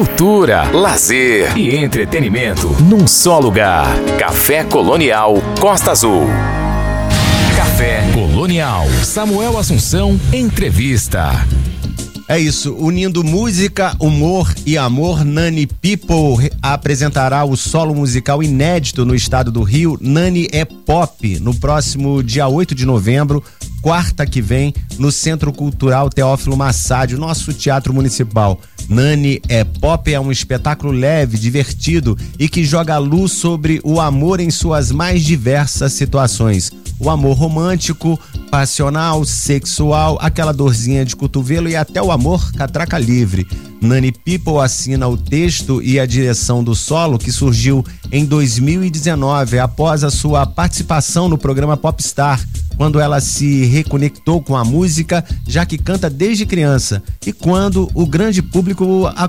cultura, lazer e entretenimento num só lugar. Café Colonial Costa Azul. Café Colonial. Samuel Assunção, entrevista. É isso, unindo música, humor e amor, Nani People apresentará o solo musical inédito no estado do Rio, Nani é Pop, no próximo dia 8 de novembro, quarta que vem, no Centro Cultural Teófilo Massad, nosso teatro municipal. Nani é Pop é um espetáculo leve, divertido e que joga luz sobre o amor em suas mais diversas situações. O amor romântico, passional, sexual, aquela dorzinha de cotovelo e até o amor catraca livre. Nani People assina o texto e a direção do solo que surgiu em 2019 após a sua participação no programa Popstar, quando ela se reconectou com a música, já que canta desde criança, e quando o grande público a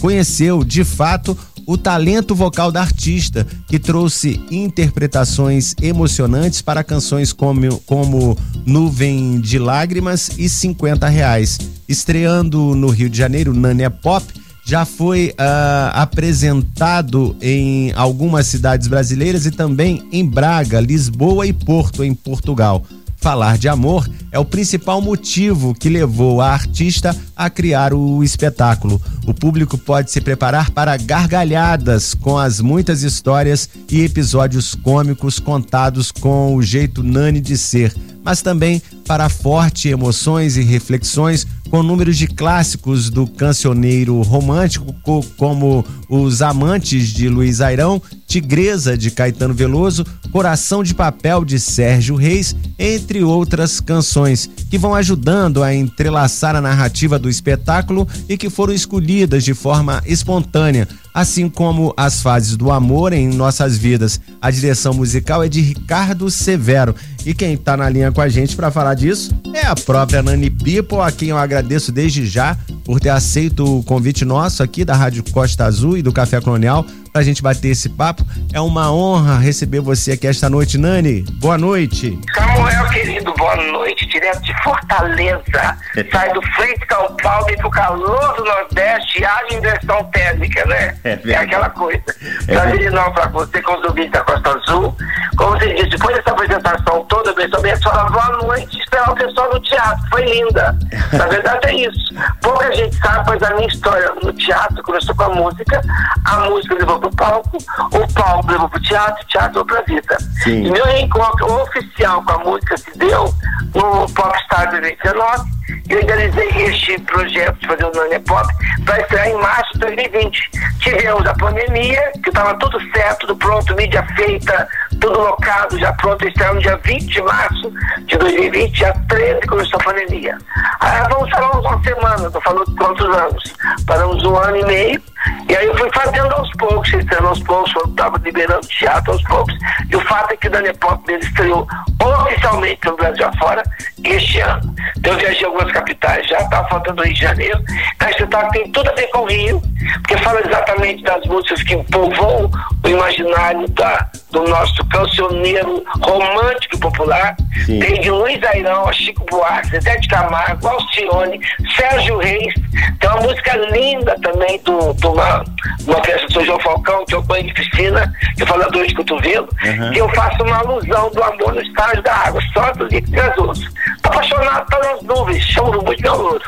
conheceu de fato o talento vocal da artista, que trouxe interpretações emocionantes para canções como, como Nuvem de Lágrimas e 50 Reais. Estreando no Rio de Janeiro, Nania Pop já foi uh, apresentado em algumas cidades brasileiras e também em Braga, Lisboa e Porto, em Portugal. Falar de amor é o principal motivo que levou a artista a criar o espetáculo. O público pode se preparar para gargalhadas com as muitas histórias e episódios cômicos contados com o jeito Nani de ser, mas também para fortes emoções e reflexões com números de clássicos do cancioneiro romântico, como Os Amantes de Luiz Airão, Tigresa de Caetano Veloso, Coração de Papel de Sérgio Reis, entre outras canções, que vão ajudando a entrelaçar a narrativa do espetáculo e que foram escolhidas de forma espontânea, assim como as fases do amor em nossas vidas. A direção musical é de Ricardo Severo. E quem está na linha com a gente para falar disso é a própria Nani People, a quem eu agradeço desde já por ter aceito o convite nosso aqui da Rádio Costa Azul e do Café Colonial pra gente bater esse papo. É uma honra receber você aqui esta noite, Nani. Boa noite. Samuel, querido, boa noite. Direto de Fortaleza. Sai do frio de São Paulo e pro calor do Nordeste e haja inversão térmica, né? É, é aquela coisa. É Prazer enorme pra você com os ouvintes da Costa Azul. Como você disse, depois dessa apresentação toda, eu também falar boa noite, esperar o pessoal no teatro. Foi linda. Na verdade é isso. Pouca gente sabe, mas a minha história no teatro começou com a música. A música levou pro palco, o palco levou pro teatro, o teatro levou pra vida. Sim. E meu reencontro oficial com a música se deu no Popstar 2019 eu idealizei este projeto de fazer o Nania Pop para estrear em março de 2020. Tivemos a pandemia, que estava tudo certo, tudo pronto, mídia feita, tudo locado, já pronto, estrear no dia 20 de março de 2020, dia 13 começou a pandemia. Aí vamos falar uma semana, estou falando quantos anos? Paramos um ano e meio, e aí eu fui fazendo aos poucos, estreando aos poucos, quando estava liberando teatro aos poucos, e o fato é que o Dani Pop dele estreou oficialmente no Brasil afora este ano. Então eu viajei algumas capitais já, estava faltando o Rio de Janeiro. A espetáculo tem tudo a ver com o Rio, porque fala exatamente das músicas que povoam o imaginário da, do nosso cancioneiro romântico e popular. Sim. Tem de Luiz Airão, Chico Buarque, Zé de Camargo, Alcione, Sérgio Reis. Tem uma música linda também do, do uma, uma peça do João Falcão, que é o banho de piscina, que fala dor de cotovelo, uhum. e eu faço uma alusão do amor no estágio da água, só do gasoso. Apaixonado pelas nuvens, choro muito meu louro.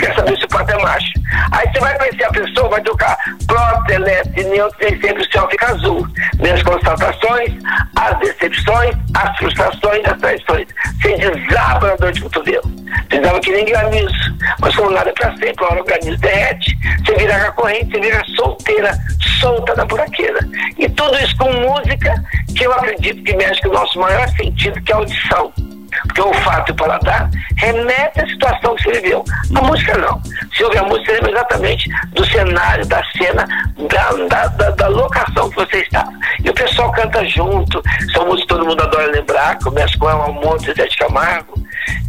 Quer saber se o pato é macho. Aí você vai conhecer a pessoa, vai tocar prótese, elétrico, neutro, e sempre o céu fica azul. Minhas constatações, as decepções, as frustrações, as traições. Você desaba na dor de cotovelo. Desaba que nem granizo. Mas como nada é pra sempre, hora o granizo derrete, você vira a corrente, você vira solteira, solta da buraqueira. E tudo isso com música que eu acredito que mexe com o nosso maior sentido, que é a audição. Porque o fato e o paladar remete à situação que você viveu. A música não. Se ouvir a música, você lembra exatamente do cenário, da cena, da, da, da, da locação que você está. E o pessoal canta junto. São músicas que todo mundo adora lembrar. Começa com El Amor, Zé de Camargo.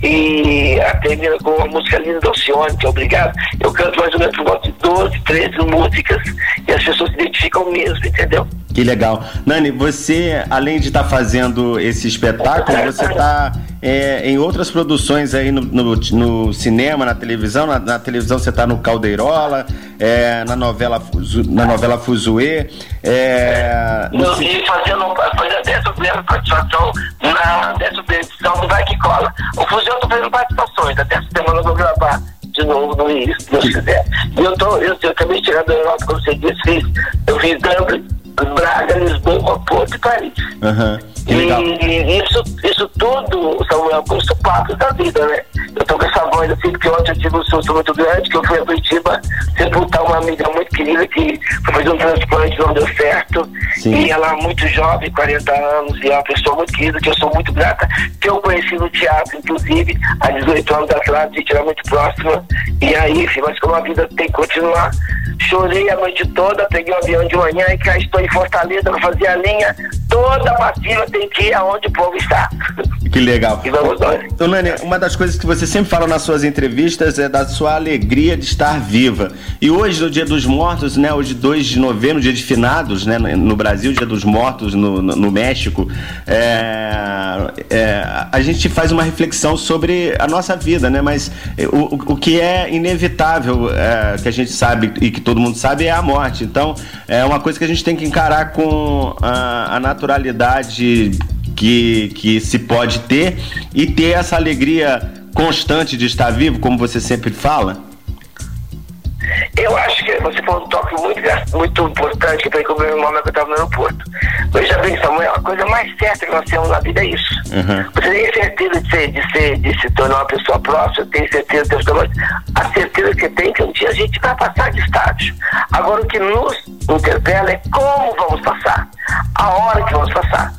E termina com uma música linda do Alcione, que é obrigado. Eu canto mais ou menos por volta de 12, 13 músicas e as pessoas se identificam mesmo, entendeu? Que legal. Nani, você, além de estar tá fazendo esse espetáculo, você está é, em outras produções aí no, no, no cinema, na televisão. Na, na televisão você está no Caldeirola, é, na novela na novela Fuzue. É, no... Vi fazendo, fazendo a décima primeira participação na décima edição do Vai Que Cola. O Fuzue eu estou fazendo participações, até essa semana eu vou gravar de novo no Rio, se Deus quiser. E eu, tô, eu, eu acabei chegar da Europa, como você disse, fiz, eu fiz Dublin, Braga, Lisboa, Porto e Paris. Uhum. E, isso, isso tudo, Samuel, custa papo da vida, né? Eu tô com essa voz assim, porque ontem eu tive um susto muito grande, que eu fui a Curitiba sepultar uma amiga muito querida que foi fazer um transplante, não deu certo. Sim. E ela é muito jovem, 40 anos, e é uma pessoa muito querida, que eu sou muito grata, que eu conheci no teatro, inclusive, há 18 anos atrás, a gente era muito próxima. E aí, enfim, mas como a vida tem que continuar, chorei a noite toda, peguei o um avião de manhã e cá estou em Fortaleza para fazer a linha toda passiva tem que ir aonde o povo está. Que legal. E vamos nós. Então, Nani, uma das coisas que você sempre fala nas suas entrevistas é da sua alegria de estar viva. E hoje, no Dia dos Mortos, né? Hoje, 2 de novembro, dia de finados, né? No Brasil, Dia dos Mortos, no, no, no México, é, é, a gente faz uma reflexão sobre a nossa vida, né? Mas o, o que é inevitável, é, que a gente sabe e que todo mundo sabe, é a morte. Então, é uma coisa que a gente tem que encarar com a, a naturalidade que, que se pode ter e ter essa alegria constante de estar vivo, como você sempre fala? Eu acho que você foi um toque muito, muito importante foi com meu irmão que eu estava no aeroporto. Veja bem, Samuel, a coisa mais certa que nós temos na vida é isso. Uhum. Você tem certeza de, ser, de, ser, de se tornar uma pessoa próxima, tem certeza de ter a certeza que tem que um dia a gente vai passar de estágio. Agora, o que nos interpela é como vamos passar, a hora que vamos passar.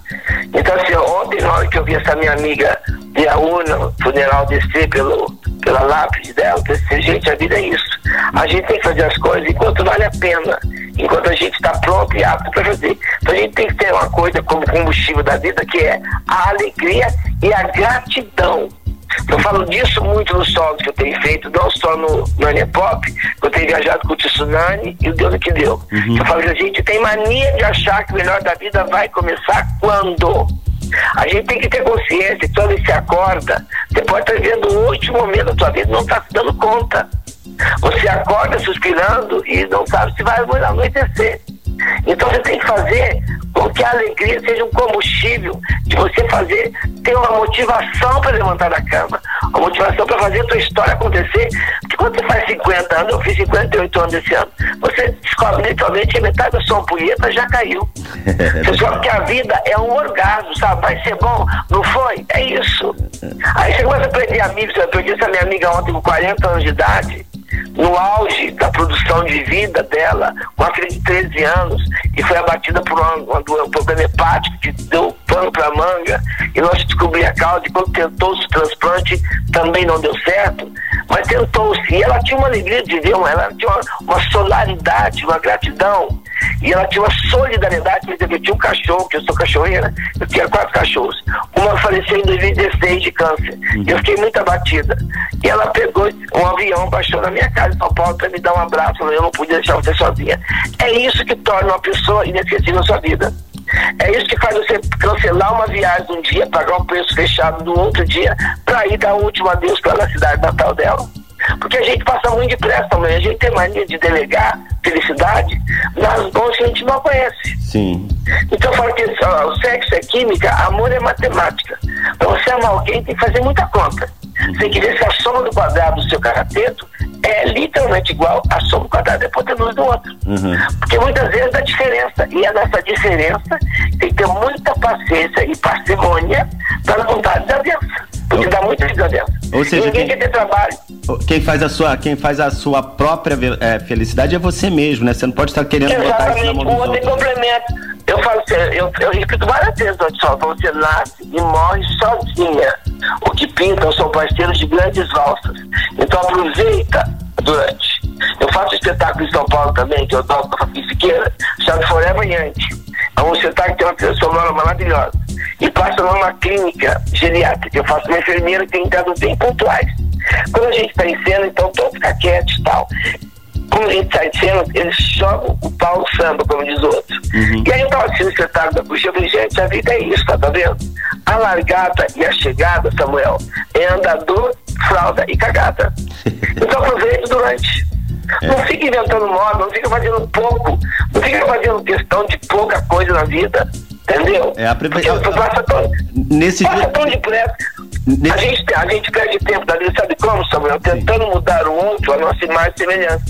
Então, assim, ontem, na hora que eu vi essa minha amiga de Aúna, funeral descer pelo, pela lápide dela, eu pensei, gente, a vida é isso. A gente tem que fazer as coisas enquanto vale a pena, enquanto a gente está pronto e apto para fazer. Então a gente tem que ter uma coisa como combustível da vida, que é a alegria e a gratidão. Eu falo disso muito nos solos que eu tenho feito, não só no, no Pop, que eu tenho viajado com o Tsunami e o Deus que deu. Uhum. Eu falo que a gente tem mania de achar que o melhor da vida vai começar quando? A gente tem que ter consciência que quando você acorda, você pode estar vivendo o último momento da sua vida não está se dando conta. Você acorda suspirando e não sabe se vai anoitecer. Então você tem que fazer com que a alegria seja um combustível de você fazer, ter uma motivação para levantar da cama, uma motivação para fazer a sua história acontecer. Porque quando você faz 50 anos, eu fiz 58 anos esse ano, você descobre literalmente que metade da sua ampulheta já caiu. Você descobre que a vida é um orgasmo, sabe? Vai ser bom, não foi? É isso. Aí você começa a perder amigos, eu perdi essa minha amiga ontem com 40 anos de idade, no auge da produção de vida dela, com a filha de 13 anos, e foi abatida por uma, um problema hepático que deu pano para manga, e nós descobrimos a causa, e quando tentou-se o transplante, também não deu certo, mas tentou-se, e ela tinha uma alegria de ver, ela tinha uma, uma solaridade, uma gratidão, e ela tinha uma solidariedade, por exemplo, eu tinha um cachorro, que eu sou cachorreira, eu tinha quatro cachorros. Uma faleceu em 2016 de câncer. Uhum. Eu fiquei muito abatida. E ela pegou um avião, baixou na minha casa em São Paulo para me dar um abraço. Eu não podia deixar você sozinha. É isso que torna uma pessoa inesquecível na sua vida. É isso que faz você cancelar uma viagem um dia, pagar um preço fechado no outro dia, para ir dar o último adeus para a cidade natal dela. Porque a gente passa muito depressa também. A gente tem mania de delegar felicidade nas mãos que a gente não conhece. Sim. Então eu falo que o sexo é química, amor é matemática. Para você amar alguém, tem que fazer muita conta. Você tem que ver se a soma do quadrado do seu carateto é literalmente igual à soma do quadrado da hipotenusa do outro. Uhum. Porque muitas vezes dá diferença. E a nossa diferença tem que ter muita paciência e parcimônia para não dar desavença. Porque dá muita desavença. Ou seja, Ninguém quem, quer ter trabalho. Quem faz a sua, quem faz a sua própria é, felicidade é você mesmo, né? Você não pode estar querendo Exatamente. botar isso na mão dos o outro outros. complemento. Eu falo assim, eu, eu repito várias vezes, só, você nasce e morre sozinha. O que pintam são parceiros de grandes valsas. Então aproveita durante. Eu faço espetáculo em São Paulo também, que eu toco com a Fabi Siqueira, chama Forever Yankee. É um espetáculo que tem uma trilha sonora maravilhosa. E passa numa clínica geriátrica. Eu faço uma enfermeira que tem dados bem pontuais. Quando a gente está em cena, então todo fica quieto e tal. como a gente sai de cena, eles jogam o pau no samba, como diz o outro. Uhum. E aí eu tava assistindo o espetáculo da puxa, eu falei, gente, a vida é isso, tá, tá vendo? A largada e a chegada, Samuel, é andador, fralda e cagada. Então aproveite durante. É. Não fica inventando moda, não fica fazendo pouco, não fica fazendo questão de pouca coisa na vida. Entendeu? É, a Porque passa tão, nesse passa dia... tão depressa. Nesse... A, gente, a gente perde tempo da vida, sabe como, Samuel? Tentando Sim. mudar o outro, a nossa imagem e semelhança.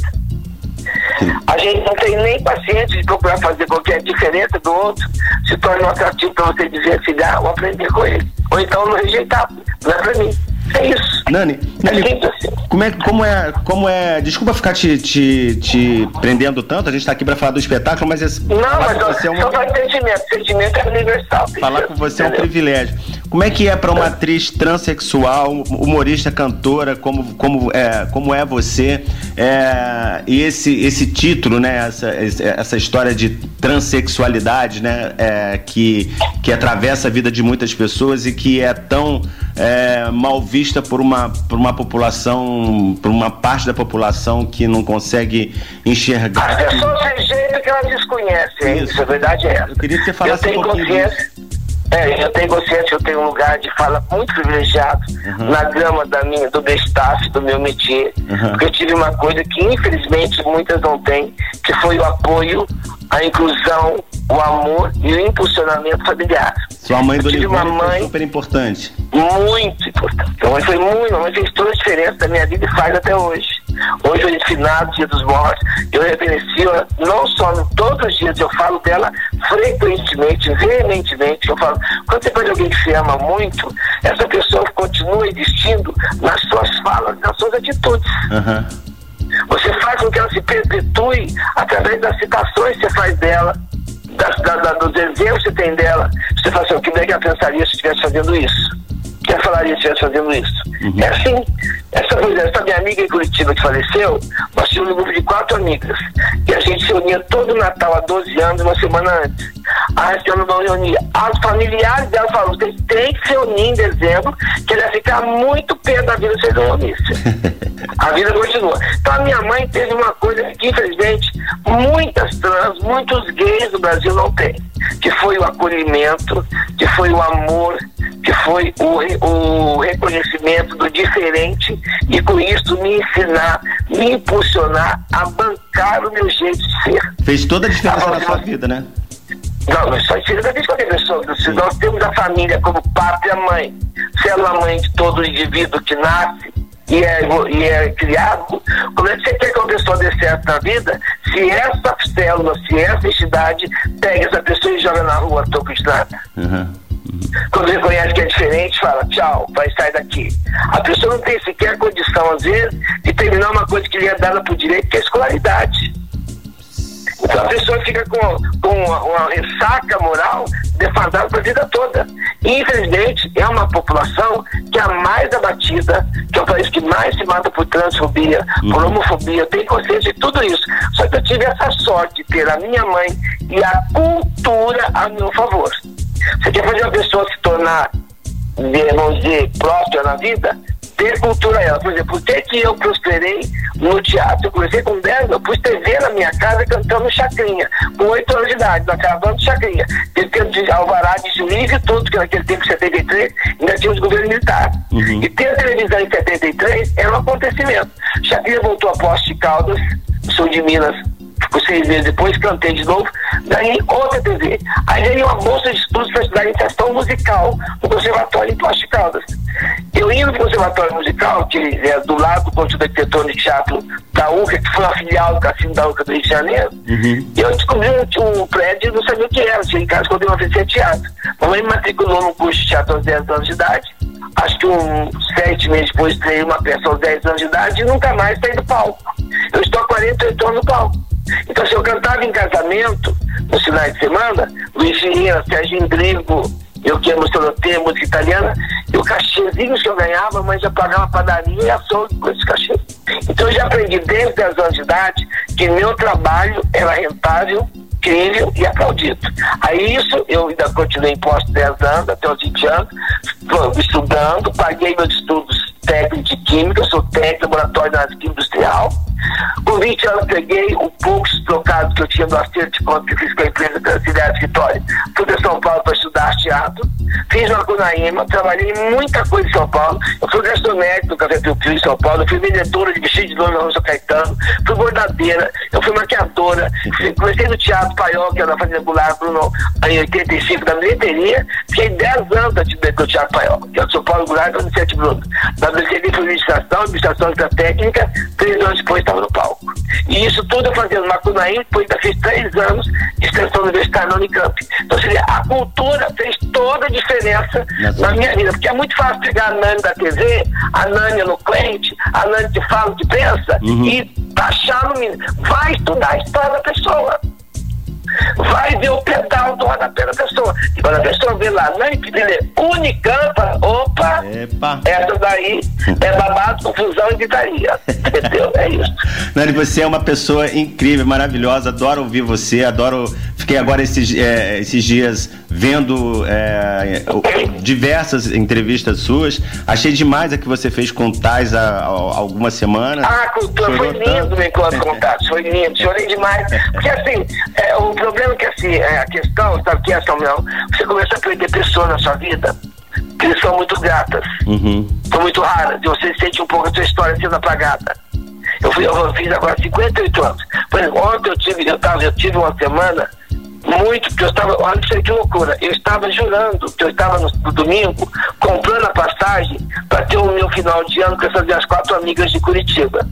A gente não tem nem paciência de procurar fazer qualquer diferença do outro, se torna um atrativo para você dizer assim, ah, ou aprender com ele. Ou então não rejeitar. Não é para mim. É isso. Nani, Nani assim. como, é, como, é, como é. Desculpa ficar te, te, te prendendo tanto, a gente está aqui para falar do espetáculo, mas. Esse, não, mas você é uma... só sentimento. Sentimento é universal. Falar com você é um privilégio. Como é que é para uma atriz transexual, humorista, cantora, como, como, é, como é você? É, e esse, esse título, né? Essa, essa história de transexualidade, né? É, que, que atravessa a vida de muitas pessoas e que é tão é, mal vista por uma, por uma população, por uma parte da população que não consegue enxergar. As pessoas têm jeito que elas desconhecem, isso, isso a verdade é essa. Eu queria que você falasse um pouquinho consciência. Disso. É, eu tenho consciência que eu tenho um lugar de fala muito privilegiado uhum. na gama da minha, do meu staff, do meu métier, uhum. porque eu tive uma coisa que infelizmente muitas não têm, que foi o apoio, a inclusão, o amor e o impulsionamento familiar. Sua mãe do Oliveira mãe super importante. Muito importante. Minha mãe foi muito, minha mãe fez toda a diferença da minha vida e faz até hoje. Hoje, hoje finado, dia dos mortos, eu reverencio não só todos os dias, eu falo dela frequentemente, veementemente. Eu falo, quando você perde alguém que se ama muito, essa pessoa continua existindo nas suas falas, nas suas atitudes. Uhum. Você faz com que ela se perpetue através das citações que você faz dela, da, da, dos exemplos que tem dela. Você fala assim, o que é que ela pensaria se estivesse fazendo isso? Que falaria se estivesse fazendo isso? Uhum. É assim. Essa, essa minha amiga em Curitiba que faleceu, nós tínhamos um grupo de quatro amigas. E a gente se unia todo Natal há 12 anos, uma semana antes. A senhora não reunia. As familiares dela falaram, vocês têm que se unir em dezembro, que ele ia ficar muito pé da vida se vocês não unissem. a vida continua. Então a minha mãe teve uma coisa que, infelizmente, muitas trans, muitos gays do Brasil não têm. Que foi o acolhimento, que foi o amor, que foi o, o reconhecimento do diferente e com isso me ensinar, me impulsionar a bancar o meu jeito de ser. Fez toda a diferença na sua vida, né? Não, mas só tira da vez qualquer pessoa. Se nós temos a família como pátria mãe, sendo mãe de todo indivíduo que nasce e é, e é criado, como é que você quer que uma pessoa dê certo na vida se essa célula, se essa entidade pega essa pessoa e joga na rua a toco de nada? Uhum. Quando reconhece que é diferente, fala tchau, vai sair daqui. A pessoa não tem sequer condição, às vezes, de terminar uma coisa que lhe é dada por direito, que é a escolaridade. Então a pessoa fica com, com uma, uma ressaca moral defasada para a vida toda. E, infelizmente, é uma população que é a mais abatida, que é o país que mais se mata por transfobia, uhum. por homofobia. Tenho consciência de tudo isso. Só que eu tive essa sorte de ter a minha mãe e a cultura a meu favor. Você quer fazer uma pessoa se tornar, vamos dizer, próspera na vida? Ter cultura ela. Por exemplo, por que, que eu prosperei no teatro? Eu comecei com 10, eu pus TV na minha casa cantando chacrinha, com 8 anos de idade, na caravana de chacrinha. Teve tempo de alvará de juiz e tudo, que naquele tempo, em 73, ainda tinha os governos militares. Uhum. E ter a televisão em 73 era um acontecimento. Chacrinha voltou a Poste de Caldas, sul de Minas, por seis meses depois, cantei de novo, ganhei outra TV. Aí ganhei uma bolsa de estudos para estudar iniciação musical no Conservatório em Poste Caldas. Eu indo no Conservatório Musical, que é do lado do Conjunto Arquitetônico de Teatro da UCA, que foi uma filial do Cassino da UCA do Rio de Janeiro, uhum. e eu descobri um, prédio e não sabia o que era. Cheguei em casa quando eu oferecia teatro. Mamãe me matriculou no curso de teatro aos 10 anos de idade. Acho que um sete meses depois treinei uma peça aos 10 anos de idade e nunca mais saí do palco. Eu estou há 48 anos no palco. Então, se eu cantava em casamento, no final de semana, Luiz Vieira, Sérgio Indrigo, eu que amo Sorotê, música italiana, e o cachezinho que eu ganhava, mas já pagava padaria e açougue com esse cachê. Então, eu já aprendi desde 10 anos de idade que meu trabalho era rentável, incrível e aplaudido. Aí isso, eu ainda continuei em posto 10 anos, até os 20 anos, estudando, paguei meus estudos técnicos de química, sou técnico laboratório da química industrial. Com 20 anos peguei o poucos trocados que eu tinha do acerto de conta que fiz com a empresa Transidária Vitória. Fui para São Paulo para estudar teatro, fiz na Cunaíma, trabalhei muita coisa em São Paulo. Eu fui garçonete no Café Piu Piu em São Paulo, eu fui vendedora de vestido de dona Rosa Caetano, fui bordadeira, eu fui maquiadora, comecei no Teatro Paiol, que era na Fazenda Goulart, Bruno, em 85, da bilheteria, fiquei 10 anos do Teatro Paiol, que é o São Paulo Goulart, da Vicente Bruno. Da bilheteria fui administração, administração da técnica, três anos depois estava no palco. E isso tudo eu fazia no Macunaíma, depois ainda fiz três anos de extensão universitária na Unicamp. Então, seria, a cultura fez toda a diferença na minha vida, porque é muito fácil pegar a Nani da TV, a Nani no cliente, a Nani que fala, que pensa, uhum. e taxar no menino. Vai estudar a história da pessoa vai ver o pedal do rodapé da pessoa. E quando a pessoa vê lá, não entender Unicampa, opa, Epa. essa daí é babado, confusão e gritaria. Entendeu? É isso. Nani, você é uma pessoa incrível, maravilhosa, adoro ouvir você, adoro. Fiquei agora esses, é, esses dias vendo é, diversas entrevistas suas. Achei demais a que você fez com Tais há, há algumas semanas. Ah, cultura, foi lindo o encontro com Tais, foi lindo, chorei demais. Porque assim, é, o problema é que assim, é, a questão, sabe que é, Samuel? Você começa a perder pessoas na sua vida que são muito gratas, uhum. são muito raras, e você sente um pouco a sua história sendo apagada. Eu, fui, eu fiz agora 58 anos. Por exemplo, ontem eu tive, eu, tava, eu tive uma semana muito, porque eu estava, olha isso que loucura, eu estava jurando que eu estava no, no domingo comprando a passagem para ter o meu final de ano com essas minhas quatro amigas de Curitiba.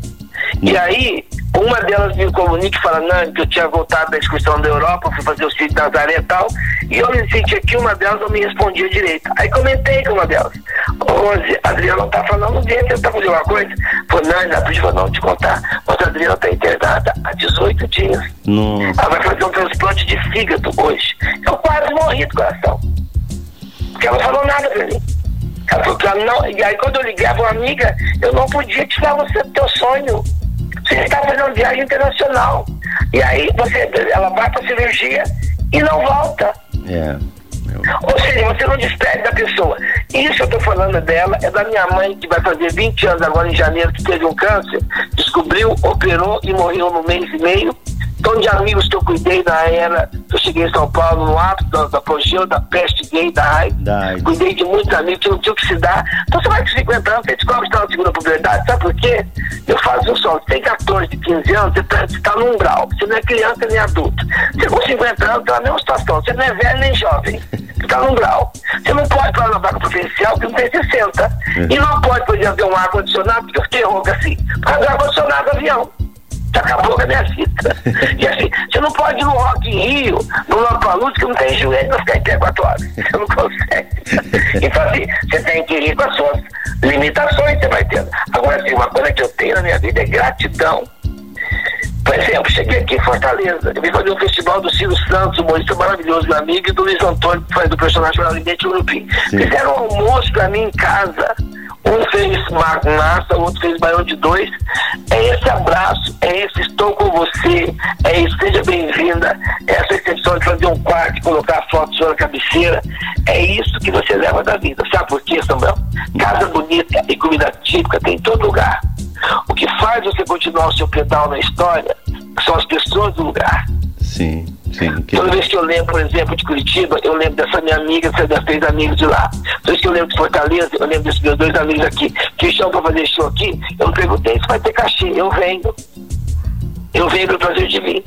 E aí, uma delas me comunica e fala, não, que eu tinha voltado da excursão da Europa, fui fazer o sítio da Nazaré e tal, e eu me senti aqui, uma delas não me respondia direito. Aí comentei com uma delas, Rose, a Adriana tá falando dele, você tá fazendo alguma coisa? Falei, não, não, deixa não te contar, mas a Adriana tá internada há 18 dias. Ela vai fazer um transplante de fígado hoje. Eu quase morri do coração. Porque ela não falou nada pra mim. Ela falou ela não. E aí quando eu ligava uma amiga, eu não podia tirar você do teu sonho. Você está fazendo viagem internacional. E aí você, ela vai para cirurgia e não volta. É. Ou seja, você não despede da pessoa. Isso eu estou falando dela, é da minha mãe, que vai fazer 20 anos agora em janeiro, que teve um câncer, descobriu, operou e morreu no mês e meio. Então, de amigos que eu cuidei na era eu cheguei em São Paulo, no ápice da, da apogeu, da peste gay, da AIDS. Cuidei de muitos amigos que não tinham que se dar. Então, você vai com 50 anos, você descobre que está na segunda puberdade. Sabe por quê? Eu faço um só. Você tem 14, 15 anos, você está tá num grau. Você não é criança nem adulto. Você com 50 anos está na mesma situação. Você não é velho nem jovem. Você está num grau. Você não pode falar na vaga preferencial porque não tem 60. Uhum. E não pode, por exemplo, ter um ar-condicionado, porque eu fiquei rouca assim. Por causa do ar-condicionado do avião acabou com a minha vida. E assim, você não pode ir no Rock in Rio, no Lollapalooza, que não tem joelho pra ficar em pé quatro horas. Você não consegue. Então assim, você tem que ir com as suas limitações, você vai tendo. Agora assim, uma coisa que eu tenho na minha vida é gratidão. Por exemplo, cheguei aqui em Fortaleza, eu vim fazer um festival do Ciro Santos, um humorista maravilhoso, meu amigo, e do Luiz Antônio, que faz do personagem Validente Urupim. Fizeram um almoço pra mim em casa um fez massa, o outro fez baião de dois. É esse abraço, é esse estou com você, é esse seja bem-vinda, é essa exceção de fazer um quarto colocar a foto sua na cabeceira. É isso que você leva da vida. Sabe por quê, Samuel? Casa bonita e comida típica tem em todo lugar. O que faz você continuar o seu pedal na história são as pessoas do lugar. Sim. Sim, que... Toda vez que eu lembro, por exemplo, de Curitiba, eu lembro dessa minha amiga, dessas três amigos de lá. Toda vez que eu lembro de Fortaleza, eu lembro desses meus dois amigos aqui, que estão para fazer show aqui, eu não perguntei se vai ter cachê, eu venho. Eu venho pelo prazer de mim.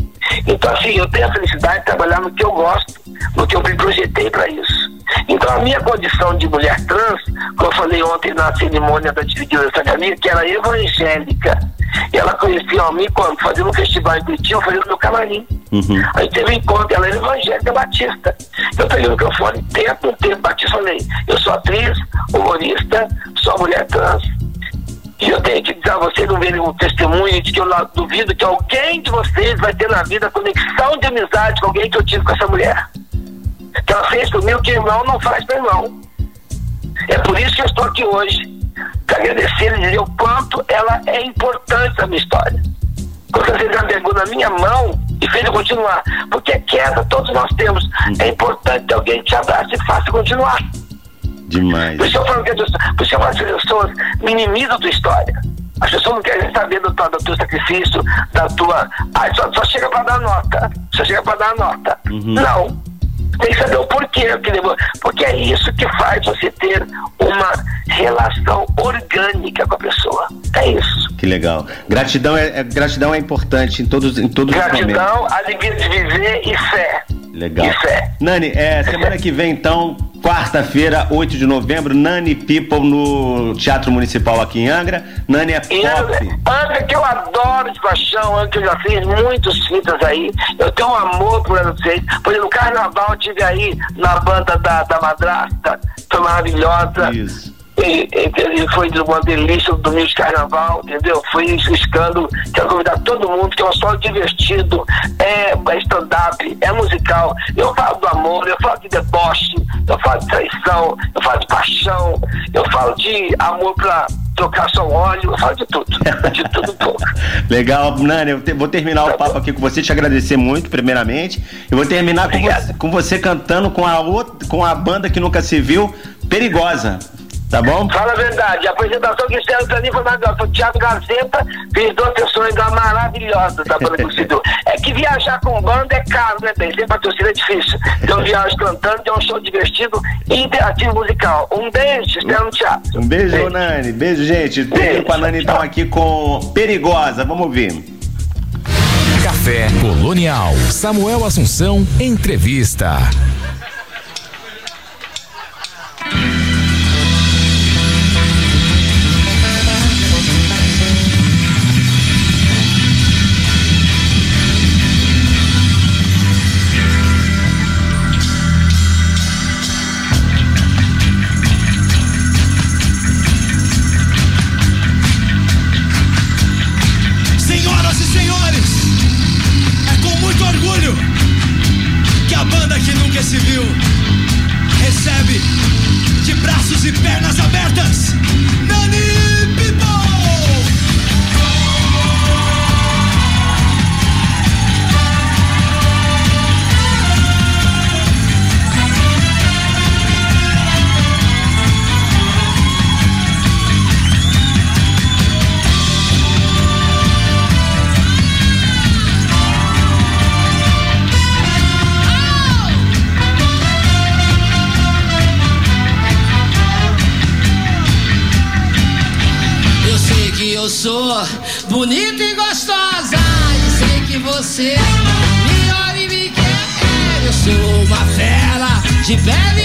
Então, assim, eu tenho a felicidade de trabalhar no que eu gosto, no que eu me projetei para isso. Então, a minha condição de mulher trans, como eu falei ontem na cerimônia da dividida dessa família, que era evangélica, e ela conhecia a mim quando fazia um festival em Curitiba, fazia no meu camarim. Uhum. Aí teve um encontro, ela era evangélica batista. Eu peguei o microfone, tempo, tempo, batista, falei, eu sou atriz, humorista, sou mulher trans. E eu tenho que dizer a vocês, não verem um testemunho de que eu duvido que alguém de vocês vai ter na vida conexão de amizade com alguém que eu tive com essa mulher. Que ela fez comigo que irmão não faz para irmão. É por isso que eu estou aqui hoje. Para agradecer e dizer o quanto ela é importante na minha história. Quantas vezes ela pegou na minha mão e fez eu continuar. Porque queda todos nós temos. É importante alguém te abrace e faça continuar. Demais. Por isso eu falo que, por isso eu falo que as pessoas minimizam a tua história. As pessoas não querem saber do, do teu sacrifício, da tua. Ah, só, só chega para dar nota. Só chega para dar nota. Uhum. Não. Tem que saber o porquê. Porque é isso que faz você ter uma relação orgânica com a pessoa. É isso. Que legal. Gratidão é, é gratidão é importante em todos, em todos gratidão, os momentos. Gratidão, alegria de viver e fé. Legal. E fé. Nani, é, semana que vem, então, quarta-feira, 8 de novembro, Nani People no Teatro Municipal aqui em Angra. Nani é pop. Angra, que eu adoro de paixão, Angra que eu já fiz muitos fitas aí. Eu tenho um amor por vocês. Por exemplo, no carnaval eu tive aí na banda da, da madrasta, foi maravilhosa. Isso. E, e, foi uma delícia do domingo de carnaval, entendeu? Foi um escândalo. Quero convidar todo mundo, que é um solo divertido, é, é stand-up, é musical. Eu falo do amor, eu falo de deboche, eu falo de traição, eu falo de paixão, eu falo de amor pra trocar só óleo, eu falo de tudo. De tudo pouco. Legal, Nani, eu te, vou terminar tá o papo bom. aqui com você, te agradecer muito, primeiramente. Eu vou terminar com você, com você, cantando com a, outra, com a banda que nunca se viu, Perigosa. Tá bom? Fala a verdade. A apresentação que fizeram pra mim foi maravilhosa. Foi o Thiago Gazeta, fez duas sessões da maravilhosa da banda do É que viajar com banda é caro, né, bem? Sempre a torcida é difícil. Então viajo cantando, é um show divertido e interativo musical. Um beijo, espero no teatro. Um beijo, beijo. Nani. Beijo, gente. Beijo. com a Nani então aqui com Perigosa. Vamos ouvir. Café Colonial. Samuel Assunção, entrevista. sou bonita e gostosa. E sei que você me olha e me quer. É, eu sou uma fera de pele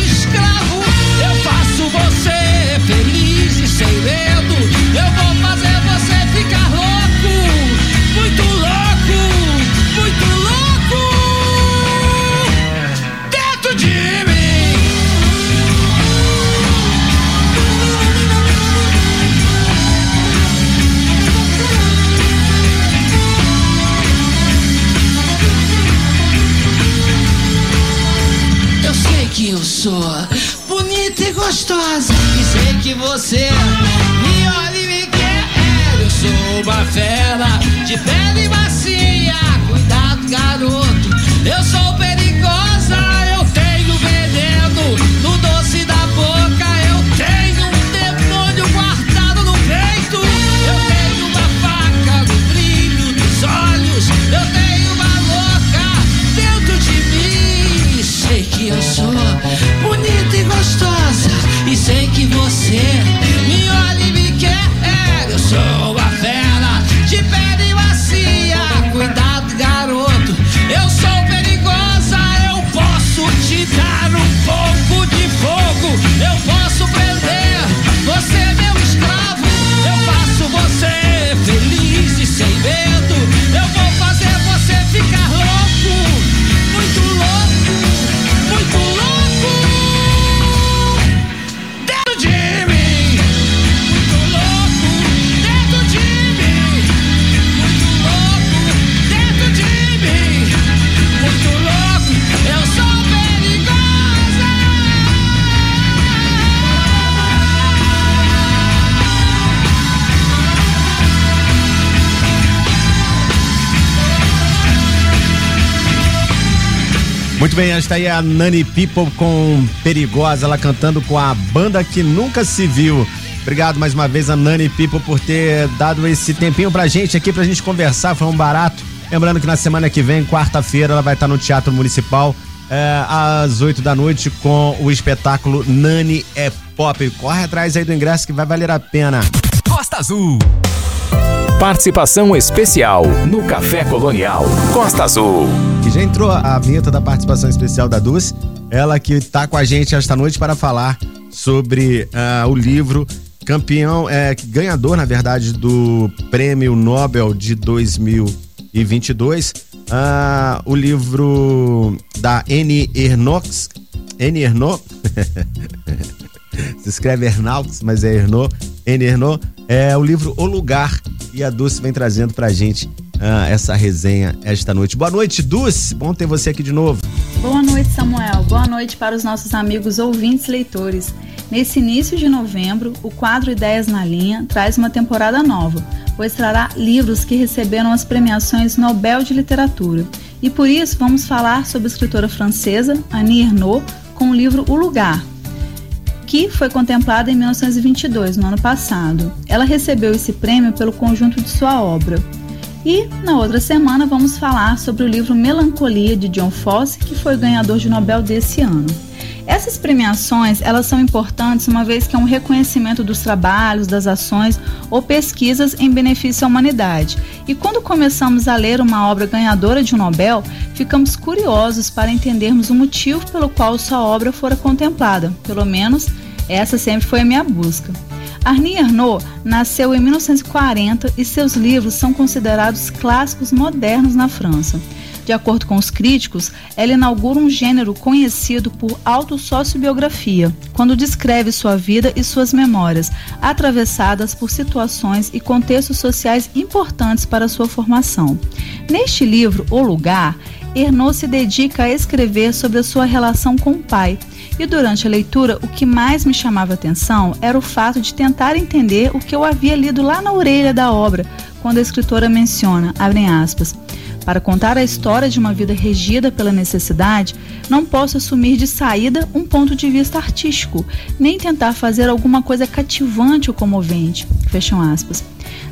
pessoa bonita e gostosa. E sei que você me olha e me quer. Eu sou uma fera de pele macia. Cuidado, garoto, eu sou perigoso. Muito bem, esta aí é a Nani People com Perigosa, ela cantando com a banda que nunca se viu. Obrigado mais uma vez a Nani People por ter dado esse tempinho pra gente aqui, pra gente conversar, foi um barato. Lembrando que na semana que vem, quarta-feira, ela vai estar no Teatro Municipal é, às 8 da noite com o espetáculo Nani é Pop. Corre atrás aí do ingresso que vai valer a pena. Costa Azul. Participação especial no Café Colonial Costa Azul. E já entrou a vinheta da participação especial da Dulce, ela que está com a gente esta noite para falar sobre uh, o livro campeão, é, ganhador, na verdade, do Prêmio Nobel de 2022. Uh, ah, o livro da N. Ernox. N. Erno. Se escreve Ernaux, mas é Erno. N. Erno. É o livro O Lugar e a Dulce vem trazendo pra gente ah, essa resenha esta noite. Boa noite, Dulce. Bom ter você aqui de novo. Boa noite, Samuel. Boa noite para os nossos amigos ouvintes leitores. Nesse início de novembro, o quadro Ideias na Linha traz uma temporada nova, pois trará livros que receberam as premiações Nobel de Literatura. E por isso vamos falar sobre a escritora francesa Annie Ernaux com o livro O Lugar, que foi contemplada em 1922, no ano passado. Ela recebeu esse prêmio pelo conjunto de sua obra. E na outra semana vamos falar sobre o livro Melancolia de John Fosse, que foi ganhador de Nobel desse ano. Essas premiações, elas são importantes uma vez que é um reconhecimento dos trabalhos, das ações ou pesquisas em benefício à humanidade. E quando começamos a ler uma obra ganhadora de um Nobel, ficamos curiosos para entendermos o motivo pelo qual sua obra fora contemplada. Pelo menos essa sempre foi a minha busca. Arnie Ernaux nasceu em 1940 e seus livros são considerados clássicos modernos na França. De acordo com os críticos, ela inaugura um gênero conhecido por autossociobiografia, quando descreve sua vida e suas memórias, atravessadas por situações e contextos sociais importantes para sua formação. Neste livro, O Lugar, Ernaux se dedica a escrever sobre a sua relação com o pai, e durante a leitura, o que mais me chamava atenção era o fato de tentar entender o que eu havia lido lá na orelha da obra, quando a escritora menciona, aspas, para contar a história de uma vida regida pela necessidade, não posso assumir de saída um ponto de vista artístico, nem tentar fazer alguma coisa cativante ou comovente. Fecham aspas.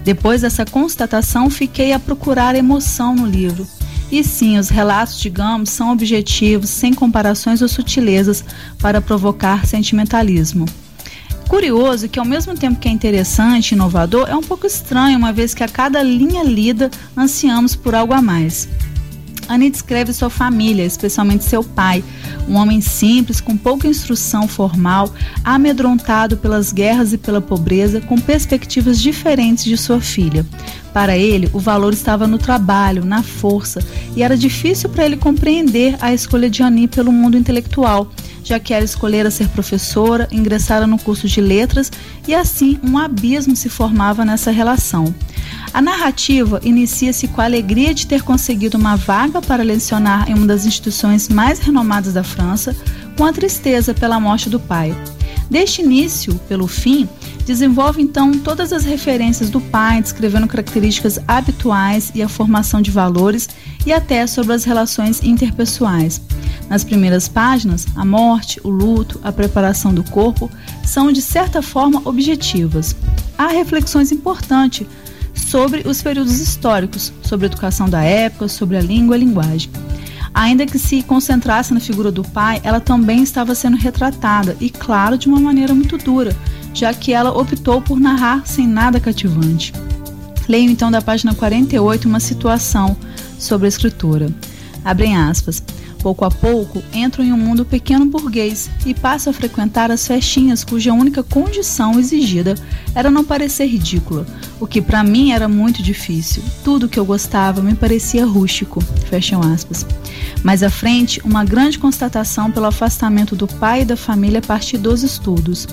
Depois dessa constatação, fiquei a procurar emoção no livro. E sim, os relatos, digamos, são objetivos, sem comparações ou sutilezas, para provocar sentimentalismo. Curioso que, ao mesmo tempo que é interessante e inovador, é um pouco estranho, uma vez que a cada linha lida ansiamos por algo a mais. Annie descreve sua família, especialmente seu pai, um homem simples, com pouca instrução formal, amedrontado pelas guerras e pela pobreza, com perspectivas diferentes de sua filha. Para ele, o valor estava no trabalho, na força, e era difícil para ele compreender a escolha de Annie pelo mundo intelectual, já que ela escolhera ser professora, ingressara no curso de letras e assim um abismo se formava nessa relação. A narrativa inicia-se com a alegria de ter conseguido uma vaga para lecionar em uma das instituições mais renomadas da França, com a tristeza pela morte do pai. Deste início, pelo fim, desenvolve então todas as referências do pai, descrevendo características habituais e a formação de valores e até sobre as relações interpessoais. Nas primeiras páginas, a morte, o luto, a preparação do corpo são de certa forma objetivas. Há reflexões importantes sobre os períodos históricos, sobre a educação da época, sobre a língua e a linguagem. Ainda que se concentrasse na figura do pai, ela também estava sendo retratada, e claro, de uma maneira muito dura, já que ela optou por narrar sem nada cativante. Leio então da página 48 uma situação sobre a escritora. Abrem aspas. Pouco a pouco, entro em um mundo pequeno burguês e passo a frequentar as festinhas cuja única condição exigida era não parecer ridícula, o que para mim era muito difícil. Tudo que eu gostava me parecia rústico. Fecham aspas. Mais à frente, uma grande constatação pelo afastamento do pai e da família a partir dos estudos.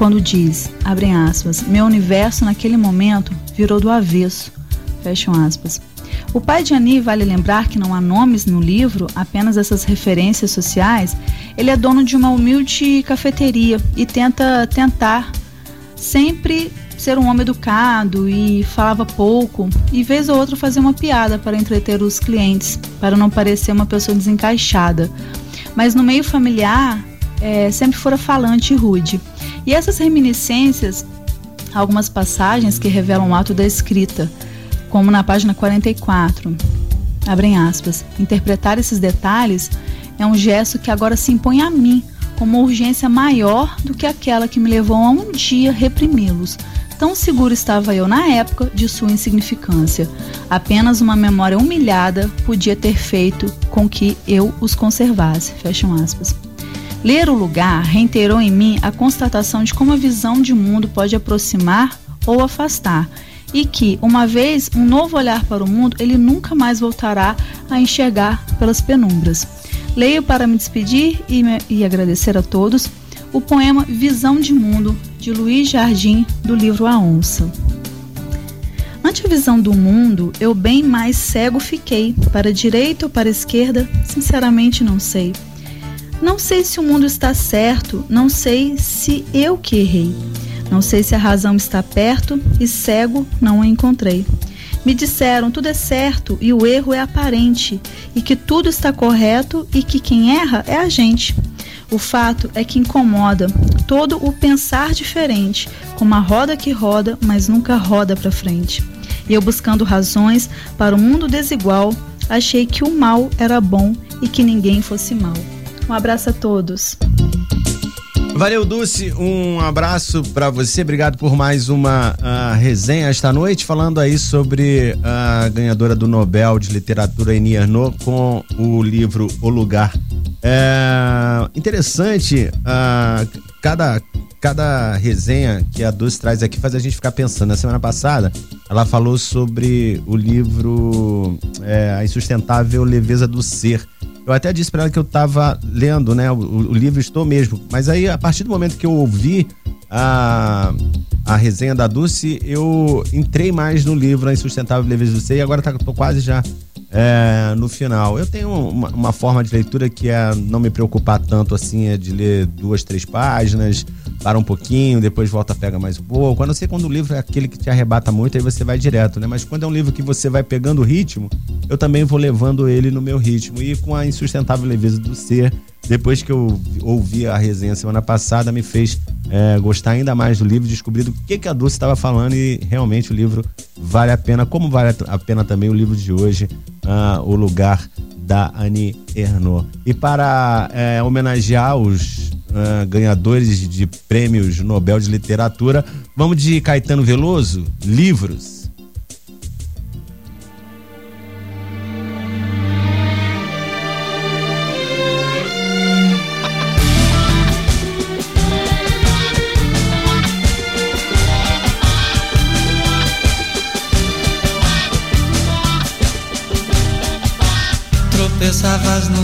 Quando diz, abrem aspas, meu universo naquele momento virou do avesso. Fecham aspas. O pai de Annie vale lembrar que não há nomes no livro, apenas essas referências sociais. Ele é dono de uma humilde cafeteria e tenta tentar sempre ser um homem educado e falava pouco, e vez ou outra fazia uma piada para entreter os clientes, para não parecer uma pessoa desencaixada. Mas no meio familiar, é, sempre fora falante e rude. E essas reminiscências, algumas passagens que revelam o ato da escrita, como na página 44, abrem aspas, interpretar esses detalhes é um gesto que agora se impõe a mim como uma urgência maior do que aquela que me levou a um dia reprimi-los. Tão seguro estava eu na época de sua insignificância. Apenas uma memória humilhada podia ter feito com que eu os conservasse. Fecham aspas. Ler o lugar reiterou em mim a constatação de como a visão de mundo pode aproximar ou afastar, e que, uma vez um novo olhar para o mundo, ele nunca mais voltará a enxergar pelas penumbras. Leio para me despedir e, me, e agradecer a todos o poema Visão de Mundo, de Luiz Jardim, do livro A Onça. Ante a visão do mundo, eu bem mais cego fiquei, para a direita ou para a esquerda, sinceramente não sei. Não sei se o mundo está certo, não sei se eu que errei. Não sei se a razão está perto e cego não a encontrei. Me disseram tudo é certo e o erro é aparente, e que tudo está correto e que quem erra é a gente. O fato é que incomoda todo o pensar diferente, como a roda que roda, mas nunca roda para frente. E eu buscando razões para o mundo desigual, achei que o mal era bom e que ninguém fosse mal. Um abraço a todos. Valeu, Dulce. Um abraço para você. Obrigado por mais uma uh, resenha esta noite, falando aí sobre a ganhadora do Nobel de Literatura, Eni Ernaux, com o livro O Lugar. É interessante, uh, cada, cada resenha que a Dulce traz aqui faz a gente ficar pensando. Na semana passada, ela falou sobre o livro é, A Insustentável Leveza do Ser eu até disse para ela que eu estava lendo, né? O, o, livro estou mesmo. Mas aí, a partir do momento que eu ouvi a, a resenha da Dulce, eu entrei mais no livro A Insustentável Leveza do Ser e agora tá, tô quase já é, no final. Eu tenho uma, uma, forma de leitura que é não me preocupar tanto assim, é de ler duas, três páginas, para um pouquinho, depois volta, pega mais um pouco. A não ser quando o livro é aquele que te arrebata muito, aí você vai direto, né? Mas quando é um livro que você vai pegando o ritmo, eu também vou levando ele no meu ritmo. E com a insustentável leveza do ser, depois que eu ouvi a resenha semana passada, me fez é, gostar ainda mais do livro, descobrir do que, que a Dulce estava falando e realmente o livro vale a pena, como vale a pena também o livro de hoje, uh, O Lugar da Annie Ernaux. E para é, homenagear os uh, ganhadores de prêmios Nobel de Literatura, vamos de Caetano Veloso, livros.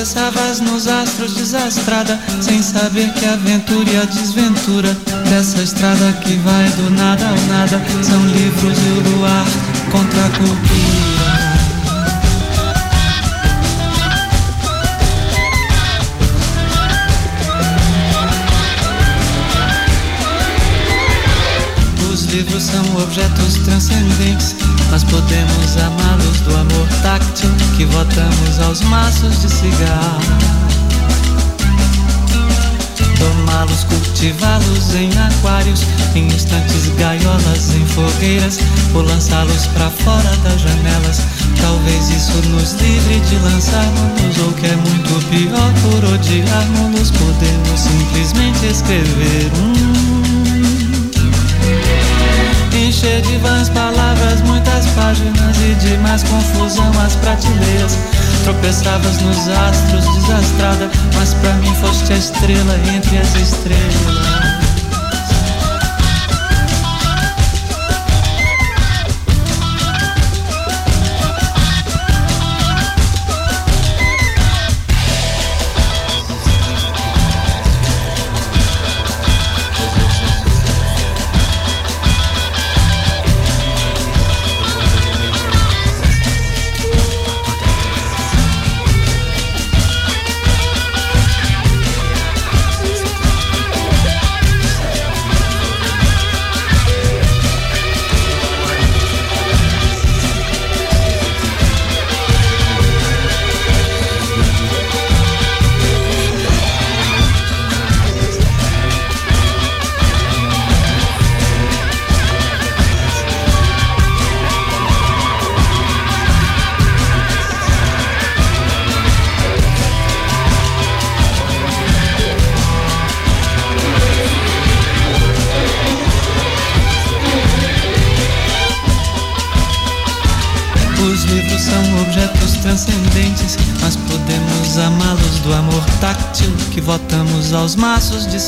Tropeçavas nos astros desastrada, sem saber que a aventura e a desventura dessa estrada que vai do nada ao nada são livros e o luar contra a cultura. Os livros são objetos transcendentes nós podemos amá-los do amor táctil que votamos aos maços de cigarro. Tomá-los, cultivá-los em aquários, em instantes gaiolas, em fogueiras, ou lançá-los para fora das janelas. Talvez isso nos livre de lançarmos, ou que é muito pior, por odiarmos, podemos simplesmente escrever um encher de vãs palavras, muitas páginas e de mais confusão as prateleiras. Tropeçavas nos astros, desastrada, mas pra mim foste a estrela entre as estrelas.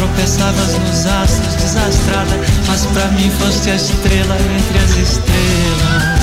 Tropeçavas nos astros, desastrada, mas pra mim foste a estrela entre as estrelas.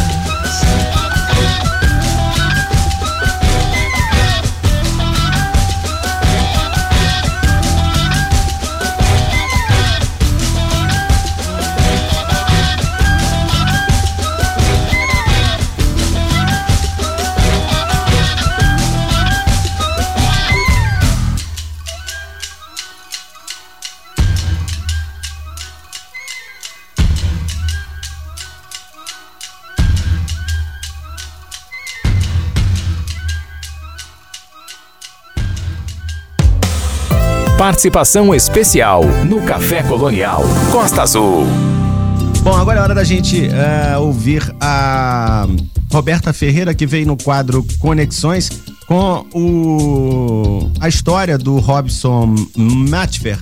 Participação especial no Café Colonial Costa Azul. Bom, agora é hora da gente uh, ouvir a Roberta Ferreira, que veio no quadro Conexões, com o, a história do Robson Matfer,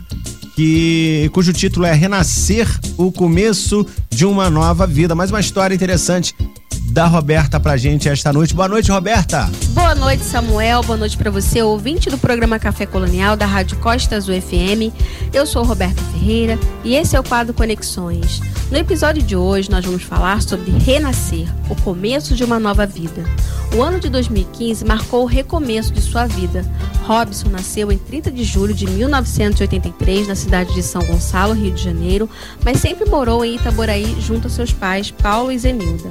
que, cujo título é Renascer, o começo de uma nova vida. Mais uma história interessante da Roberta pra gente esta noite. Boa noite, Roberta. Boa noite, Samuel. Boa noite para você, ouvinte do programa Café Colonial da Rádio Costa Azul FM. Eu sou Roberta Ferreira e esse é o quadro Conexões. No episódio de hoje, nós vamos falar sobre renascer, o começo de uma nova vida. O ano de 2015 marcou o recomeço de sua vida. Robson nasceu em 30 de julho de 1983 na cidade de São Gonçalo, Rio de Janeiro, mas sempre morou em Itaboraí junto a seus pais, Paulo e Zenilda.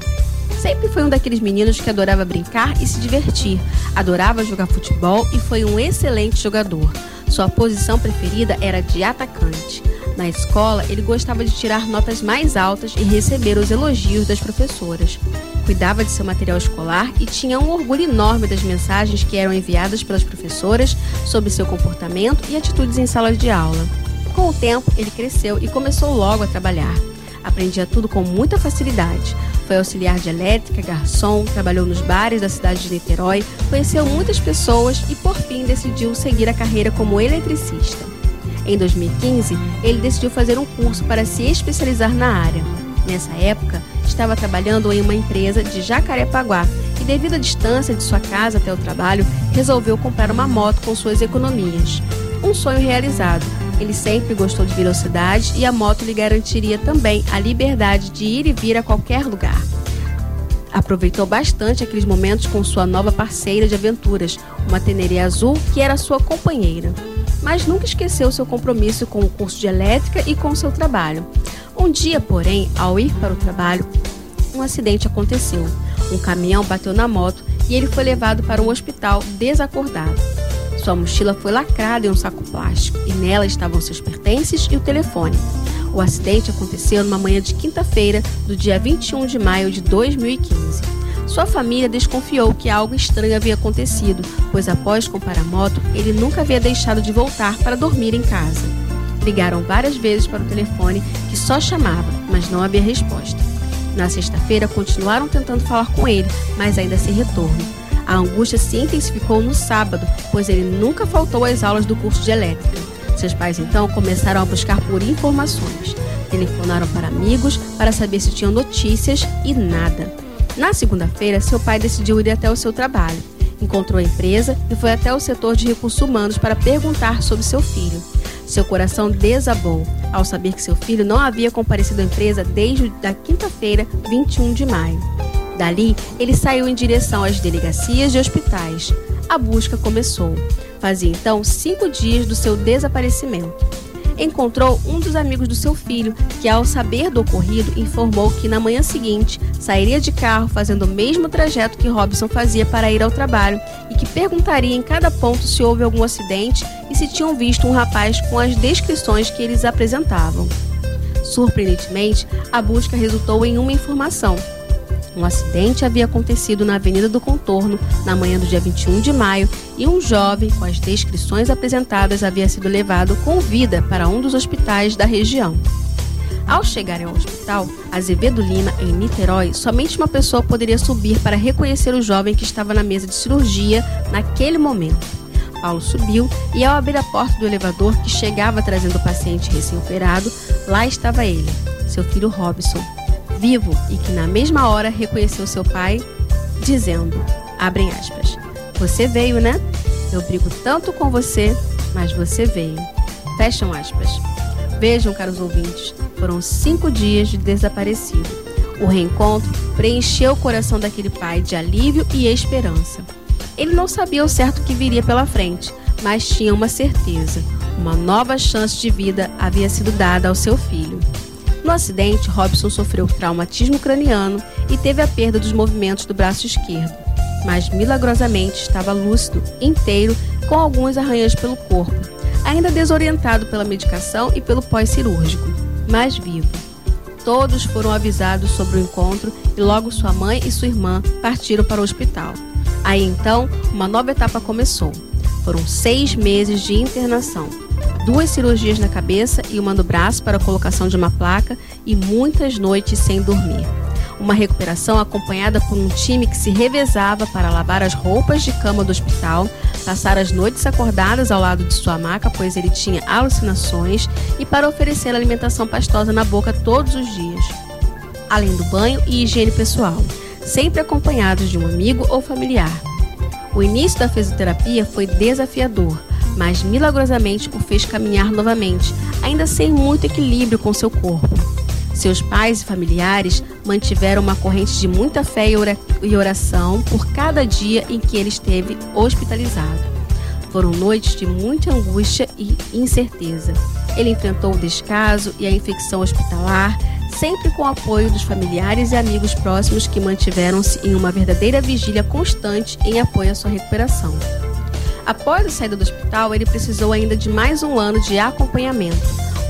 Sempre foi um daqueles meninos que adorava brincar e se divertir, adorava jogar futebol e foi um excelente jogador. Sua posição preferida era de atacante. Na escola, ele gostava de tirar notas mais altas e receber os elogios das professoras. Cuidava de seu material escolar e tinha um orgulho enorme das mensagens que eram enviadas pelas professoras sobre seu comportamento e atitudes em salas de aula. Com o tempo, ele cresceu e começou logo a trabalhar. Aprendia tudo com muita facilidade. Foi auxiliar de elétrica, garçom, trabalhou nos bares da cidade de Niterói, conheceu muitas pessoas e, por fim, decidiu seguir a carreira como eletricista. Em 2015, ele decidiu fazer um curso para se especializar na área. Nessa época, estava trabalhando em uma empresa de Jacarepaguá e, devido à distância de sua casa até o trabalho, resolveu comprar uma moto com suas economias. Um sonho realizado, ele sempre gostou de velocidade e a moto lhe garantiria também a liberdade de ir e vir a qualquer lugar. Aproveitou bastante aqueles momentos com sua nova parceira de aventuras, uma Tenere azul que era sua companheira. Mas nunca esqueceu seu compromisso com o curso de elétrica e com seu trabalho. Um dia, porém, ao ir para o trabalho, um acidente aconteceu. Um caminhão bateu na moto e ele foi levado para um hospital desacordado. Sua mochila foi lacrada em um saco plástico e nela estavam seus pertences e o telefone. O acidente aconteceu numa manhã de quinta-feira, do dia 21 de maio de 2015. Sua família desconfiou que algo estranho havia acontecido, pois após comprar a moto, ele nunca havia deixado de voltar para dormir em casa. Ligaram várias vezes para o telefone, que só chamava, mas não havia resposta. Na sexta-feira, continuaram tentando falar com ele, mas ainda sem retorno. A angústia se intensificou no sábado, pois ele nunca faltou às aulas do curso de elétrica. Seus pais então começaram a buscar por informações. Telefonaram para amigos para saber se tinham notícias e nada. Na segunda-feira, seu pai decidiu ir até o seu trabalho. Encontrou a empresa e foi até o setor de recursos humanos para perguntar sobre seu filho. Seu coração desabou ao saber que seu filho não havia comparecido à empresa desde a quinta-feira, 21 de maio. Dali, ele saiu em direção às delegacias e hospitais. A busca começou. Fazia então cinco dias do seu desaparecimento. Encontrou um dos amigos do seu filho, que, ao saber do ocorrido, informou que na manhã seguinte sairia de carro fazendo o mesmo trajeto que Robson fazia para ir ao trabalho e que perguntaria em cada ponto se houve algum acidente e se tinham visto um rapaz com as descrições que eles apresentavam. Surpreendentemente, a busca resultou em uma informação Um acidente havia acontecido na Avenida do Contorno na manhã do dia 21 de maio e um jovem, com as descrições apresentadas, havia sido levado com vida para um dos hospitais da região. Ao chegarem ao hospital Azevedo Lima, em Niterói, somente uma pessoa poderia subir para reconhecer o jovem que estava na mesa de cirurgia naquele momento. Paulo subiu e, ao abrir a porta do elevador que chegava trazendo o paciente recém-operado, lá estava ele, seu filho Robson, vivo e que na mesma hora reconheceu seu pai, dizendo, abrem aspas, você veio, né? Eu brigo tanto com você, mas você veio. Fecham aspas. Vejam, caros ouvintes, foram cinco dias de desaparecido. O reencontro preencheu o coração daquele pai de alívio e esperança. Ele não sabia o certo que viria pela frente, mas tinha uma certeza: uma nova chance de vida havia sido dada ao seu filho. No acidente, Robson sofreu traumatismo craniano e teve a perda dos movimentos do braço esquerdo, mas milagrosamente estava lúcido, inteiro, com alguns arranhões pelo corpo, ainda desorientado pela medicação e pelo pós-cirúrgico, mas vivo. Todos foram avisados sobre o encontro e logo sua mãe e sua irmã partiram para o hospital. Aí então, uma nova etapa começou. Foram seis meses de internação duas cirurgias na cabeça e uma no braço para a colocação de uma placa e muitas noites sem dormir. Uma recuperação acompanhada por um time que se revezava para lavar as roupas de cama do hospital, passar as noites acordadas ao lado de sua maca, pois ele tinha alucinações, e para oferecer alimentação pastosa na boca todos os dias. Além do banho e higiene pessoal, sempre acompanhados de um amigo ou familiar. O início da fisioterapia foi desafiador mas milagrosamente o fez caminhar novamente, ainda sem muito equilíbrio com seu corpo. Seus pais e familiares mantiveram uma corrente de muita fé e oração por cada dia em que ele esteve hospitalizado. Foram noites de muita angústia e incerteza. Ele enfrentou o descaso e a infecção hospitalar, sempre com o apoio dos familiares e amigos próximos que mantiveram-se em uma verdadeira vigília constante em apoio à sua recuperação. Após a saída do hospital, ele precisou ainda de mais um ano de acompanhamento.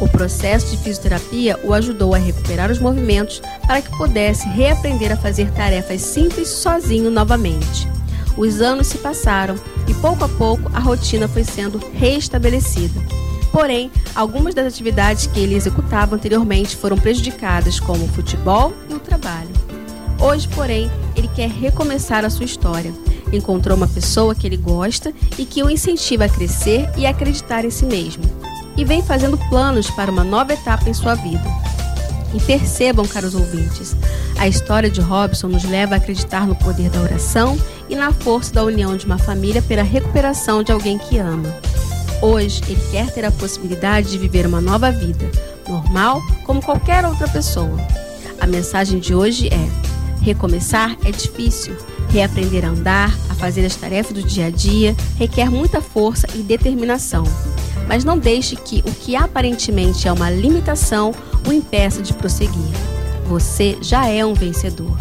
O processo de fisioterapia o ajudou a recuperar os movimentos para que pudesse reaprender a fazer tarefas simples sozinho novamente. Os anos se passaram e pouco a pouco a rotina foi sendo reestabelecida. Porém, algumas das atividades que ele executava anteriormente foram prejudicadas, como o futebol e o trabalho. Hoje, porém, ele quer recomeçar a sua história Encontrou uma pessoa que ele gosta e que o incentiva a crescer e acreditar em si mesmo. E vem fazendo planos para uma nova etapa em sua vida. E percebam, caros ouvintes, a história de Robson nos leva a acreditar no poder da oração e na força da união de uma família pela recuperação de alguém que ama. Hoje, ele quer ter a possibilidade de viver uma nova vida, normal como qualquer outra pessoa. A mensagem de hoje é: recomeçar é difícil, Reaprender a andar, a fazer as tarefas do dia a dia, requer muita força e determinação. Mas não deixe que o que aparentemente é uma limitação o impeça de prosseguir. Você já é um vencedor.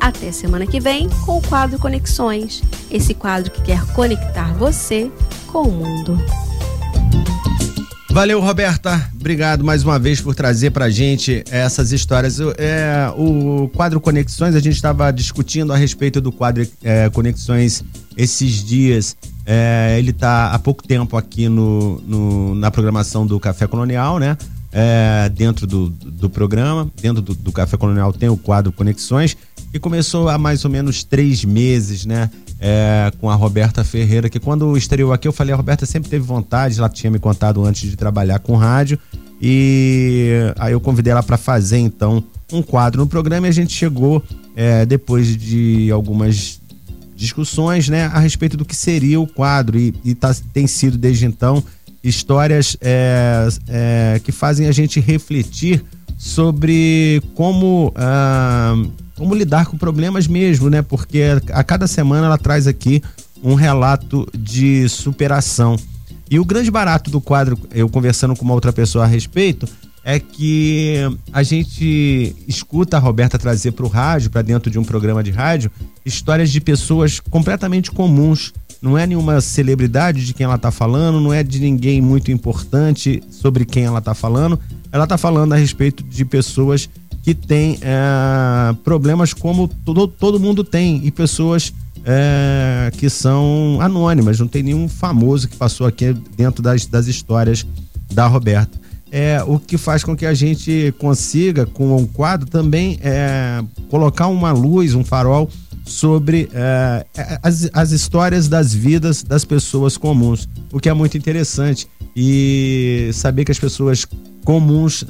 Até semana que vem com o quadro Conexões, esse quadro que quer conectar você com o mundo. Valeu, Roberta. Obrigado mais uma vez por trazer pra gente essas histórias. É, o quadro Conexões, a gente estava discutindo a respeito do quadro é, Conexões esses dias. É, ele está há pouco tempo aqui no, no, na programação do Café Colonial, né? É, dentro do, do programa, dentro do, do Café Colonial tem o quadro Conexões, que começou há mais ou menos três meses, né? É, com a Roberta Ferreira, que quando estreou aqui eu falei, a Roberta sempre teve vontade, ela tinha me contado antes de trabalhar com rádio, e aí eu convidei ela para fazer então um quadro no programa e a gente chegou é, depois de algumas discussões, né, a respeito do que seria o quadro e, e tá, tem sido desde então histórias é, é, que fazem a gente refletir sobre como ah, como lidar com problemas mesmo, né? Porque a cada semana ela traz aqui um relato de superação. E o grande barato do quadro, eu conversando com uma outra pessoa a respeito, é que a gente escuta a Roberta trazer para o rádio, para dentro de um programa de rádio, histórias de pessoas completamente comuns. Não é nenhuma celebridade de quem ela está falando, não é de ninguém muito importante sobre quem ela está falando. Ela está falando a respeito de pessoas que tem é, problemas como todo, todo mundo tem e pessoas é, que são anônimas, não tem nenhum famoso que passou aqui dentro das, das histórias da Roberta. É, o que faz com que a gente consiga, com um quadro, também é, colocar uma luz, um farol sobre é, as, as histórias das vidas das pessoas comuns, o que é muito interessante. E saber que as pessoas comuns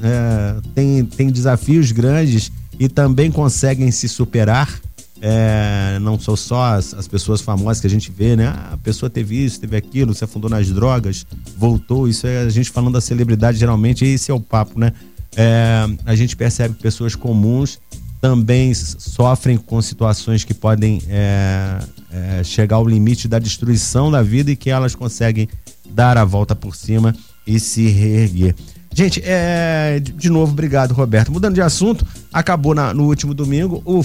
têm, têm desafios grandes e também conseguem se superar é, não são só as, as, pessoas famosas que a gente vê, né? Ah, a pessoa teve isso, teve aquilo, se afundou nas drogas, voltou. Isso é a gente falando da celebridade, geralmente, esse é o papo, né? É, a gente percebe pessoas comuns também sofrem com situações que podem é, é, chegar ao limite da destruição da vida e que elas conseguem dar a volta por cima e se reerguer. Gente, é, de novo, obrigado, Roberto. Mudando de assunto, acabou na, no último domingo o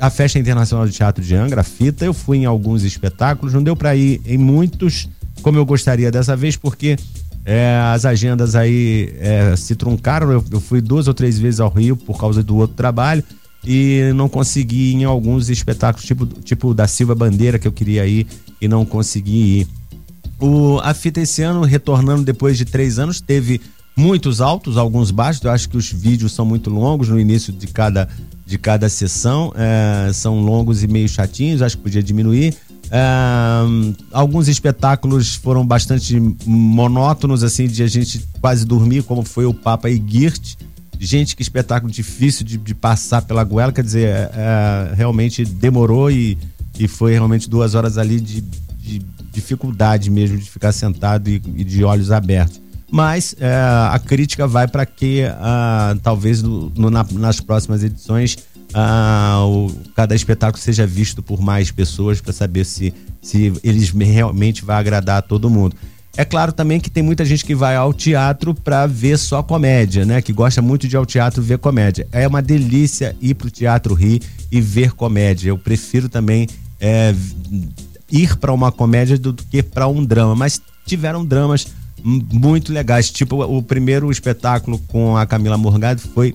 a Festa Internacional de Teatro de Angra, FITA. Eu fui em alguns espetáculos, não deu para ir em muitos como eu gostaria dessa vez, porque é, as agendas aí é, se truncaram. Eu, eu, fui duas ou três vezes ao Rio por causa do outro trabalho e não consegui ir em alguns espetáculos, tipo, tipo da Silva Bandeira, que eu queria ir e não consegui ir. O, a fita esse ano, retornando depois de três anos, teve muitos altos, alguns baixos. Eu acho que os vídeos são muito longos no início de cada, de cada sessão. É, são longos e meio chatinhos, acho que podia diminuir. É, alguns espetáculos foram bastante monótonos, assim, de a gente quase dormir, como foi o Papa Igirt. Gente, que espetáculo difícil de, de passar pela goela, quer dizer, é, é, realmente demorou e, e foi realmente duas horas ali de, de dificuldade mesmo de ficar sentado e, e de olhos abertos mas é, a crítica vai para que uh, talvez no, na, nas próximas edições uh, o, cada espetáculo seja visto por mais pessoas para saber se, se eles realmente vai agradar a todo mundo. É claro também que tem muita gente que vai ao teatro para ver só comédia, né? Que gosta muito de ir ao teatro ver comédia. É uma delícia ir pro teatro rir e ver comédia. Eu prefiro também é, ir para uma comédia do que para um drama, mas tiveram dramas muito legais. Tipo, o primeiro espetáculo com a Camila Morgado foi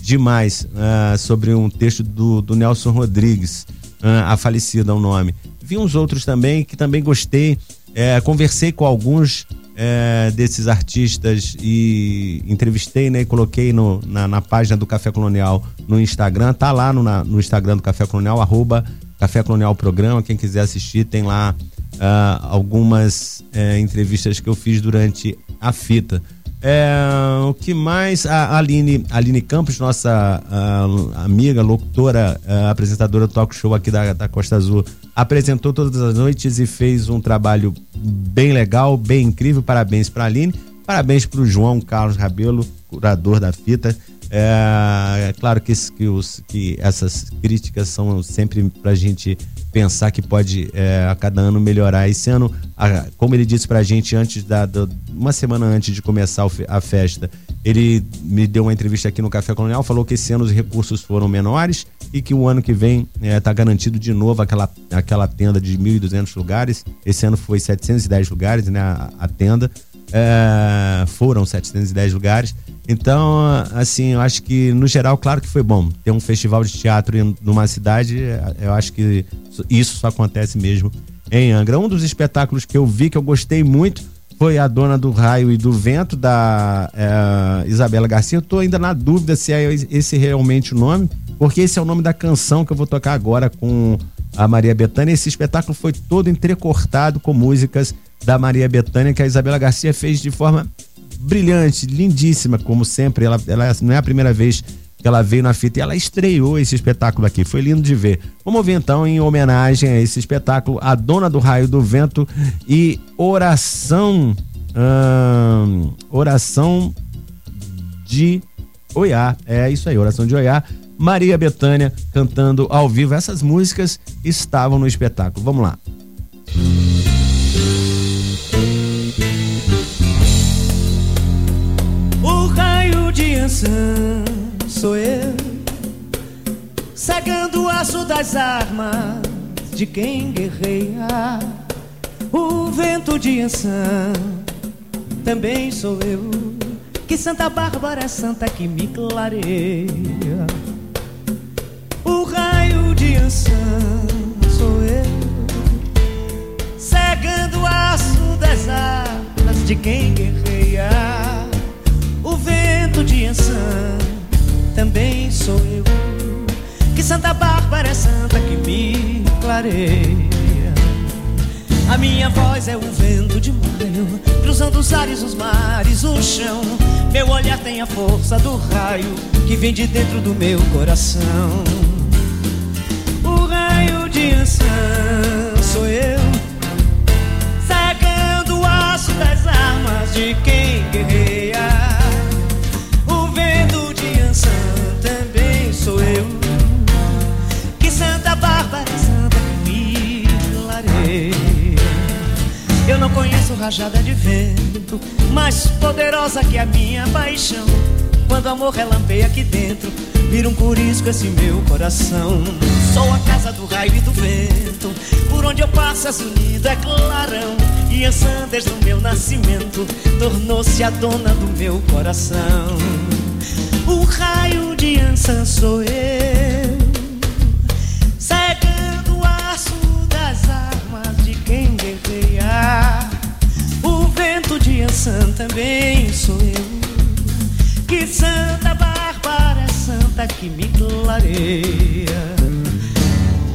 demais, uh, sobre um texto do, do Nelson Rodrigues, uh, a falecida é o nome. Vi uns outros também que também gostei. É, conversei com alguns é, desses artistas e entrevistei, né? E coloquei no, na, na, página do Café Colonial no Instagram. Tá lá no, na, no Instagram do Café Colonial, arroba Café Colonial Programa. Quem quiser assistir, tem lá uh, algumas uh, entrevistas que eu fiz durante a fita. É, o que mais? A Aline, Aline Campos, nossa uh, amiga, locutora, uh, apresentadora do talk show aqui da, da Costa Azul, apresentou todas as noites e fez um trabalho bem legal, bem incrível. Parabéns para a Aline. Parabéns para o João Carlos Rabelo, curador da fita. É, é claro que, que, os, que essas críticas são sempre para a gente pensar que pode é, a cada ano melhorar. Esse ano, a, como ele disse pra gente antes da, da, uma semana antes de começar a festa, ele me deu uma entrevista aqui no Café Colonial, falou que esse ano os recursos foram menores e que o ano que vem está é, garantido de novo aquela, aquela tenda de 1.200 lugares. Esse ano foi 710 lugares, né, a, a tenda. É, foram 710 lugares. Então, assim, eu acho que no geral, claro que foi bom ter um festival de teatro numa cidade. Eu acho que isso só acontece mesmo em Angra. Um dos espetáculos que eu vi que eu gostei muito foi a Dona do Raio e do Vento da é, Isabela Garcia. Eu tô ainda na dúvida se é esse realmente o nome, porque esse é o nome da canção que eu vou tocar agora com a Maria Bethânia. Esse espetáculo foi todo entrecortado com músicas da Maria Bethânia que a Isabela Garcia fez de forma brilhante, lindíssima, como sempre. Ela, ela não é a primeira vez que ela veio na fita e ela estreou esse espetáculo aqui. Foi lindo de ver. Vamos ver então, em homenagem a esse espetáculo, A Dona do Raio do Vento e Oração. Hum, oração de Oiá. É isso aí, Oração de Oiá. Maria Bethânia cantando ao vivo. Essas músicas estavam no espetáculo. Vamos lá. O Ansan sou eu, cegando o aço das armas de quem guerreia. O vento de Ansan também sou eu, que Santa Bárbara é santa que me clareia. raio de ançã sou eu, cegando o aço das asas de quem guerreia. O vento de ançã também sou eu, que Santa Bárbara é santa que me clareia. A minha voz é o vento de maio, cruzando os ares, os mares, o chão. Meu olhar tem a força do raio que vem de dentro do meu coração. O raio de ançã rajada de vento mais poderosa que a minha paixão. Quando amor relampeia aqui dentro, vira um curisco esse meu coração. Sou a casa do raio e do vento, por onde eu passo és unido é clarão. E Ansan desde o meu nascimento tornou-se a dona do meu coração. O raio de Ansan sou eu, Ansan também sou eu. Que Santa Bárbara santa que me clareia.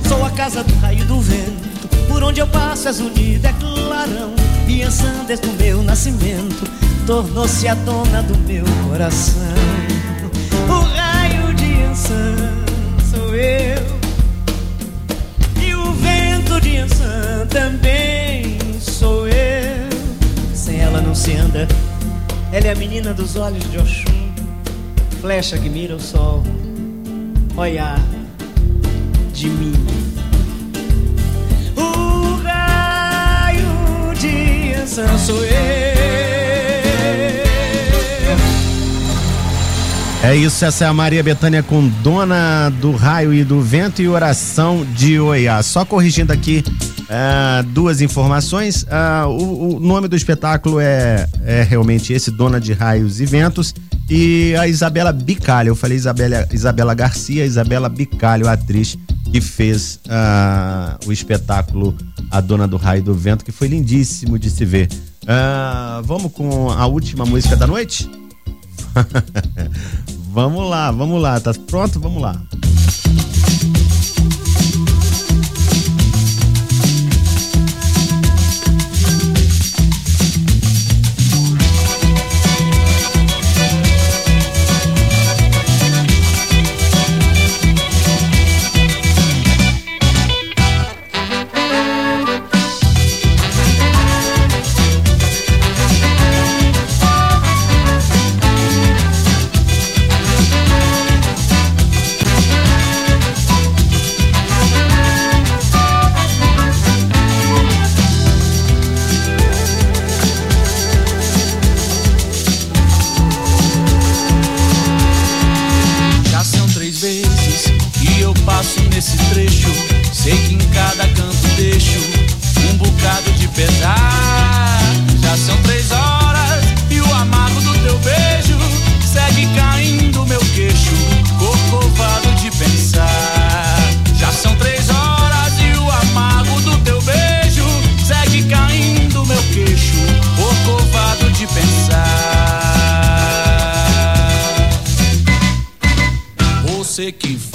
Sou a casa do raio do vento, por onde eu passo és unida, é clarão. E Ansan desde o meu nascimento tornou-se a dona do meu coração. O raio de Ansan sou eu. E o vento de Ansan também sou eu. Ela não se anda. Ela é a menina dos olhos de Oxum, flecha que mira o sol, olhar de mim. O raio de Ansan sou. É isso, essa é a Maria Bethânia com Dona do Raio e do Vento e Oração de Oiá. Só corrigindo aqui ah, duas informações. Ah, o, o nome do espetáculo é, é realmente esse, Dona de Raios e Ventos. E a Isabela Bicalho, eu falei Isabela, Isabela Garcia, Isabela Bicalho, atriz que fez ah, o espetáculo A Dona do Raio e do Vento, que foi lindíssimo de se ver. Ah, vamos com a última música da noite? vamos lá, vamos lá, tá pronto? Vamos lá.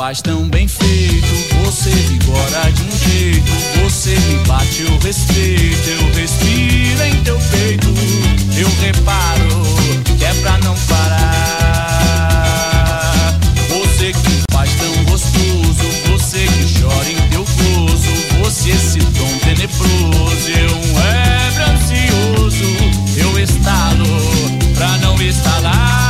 Faz tão bem feito, você vigora de um jeito, você me bate, eu respeito, eu respiro em teu peito, eu reparo que é pra não parar. Você que faz tão gostoso, você que chora em teu gozo, você esse tom tenebroso, eu um ébrio ansioso, eu estalo pra não estalar,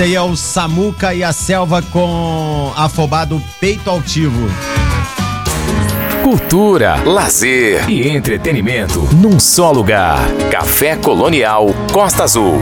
Esse aí é o Samuca e a Selva com Afobado Peito Altivo. Cultura, lazer e entretenimento num só lugar. Café Colonial Costa Azul.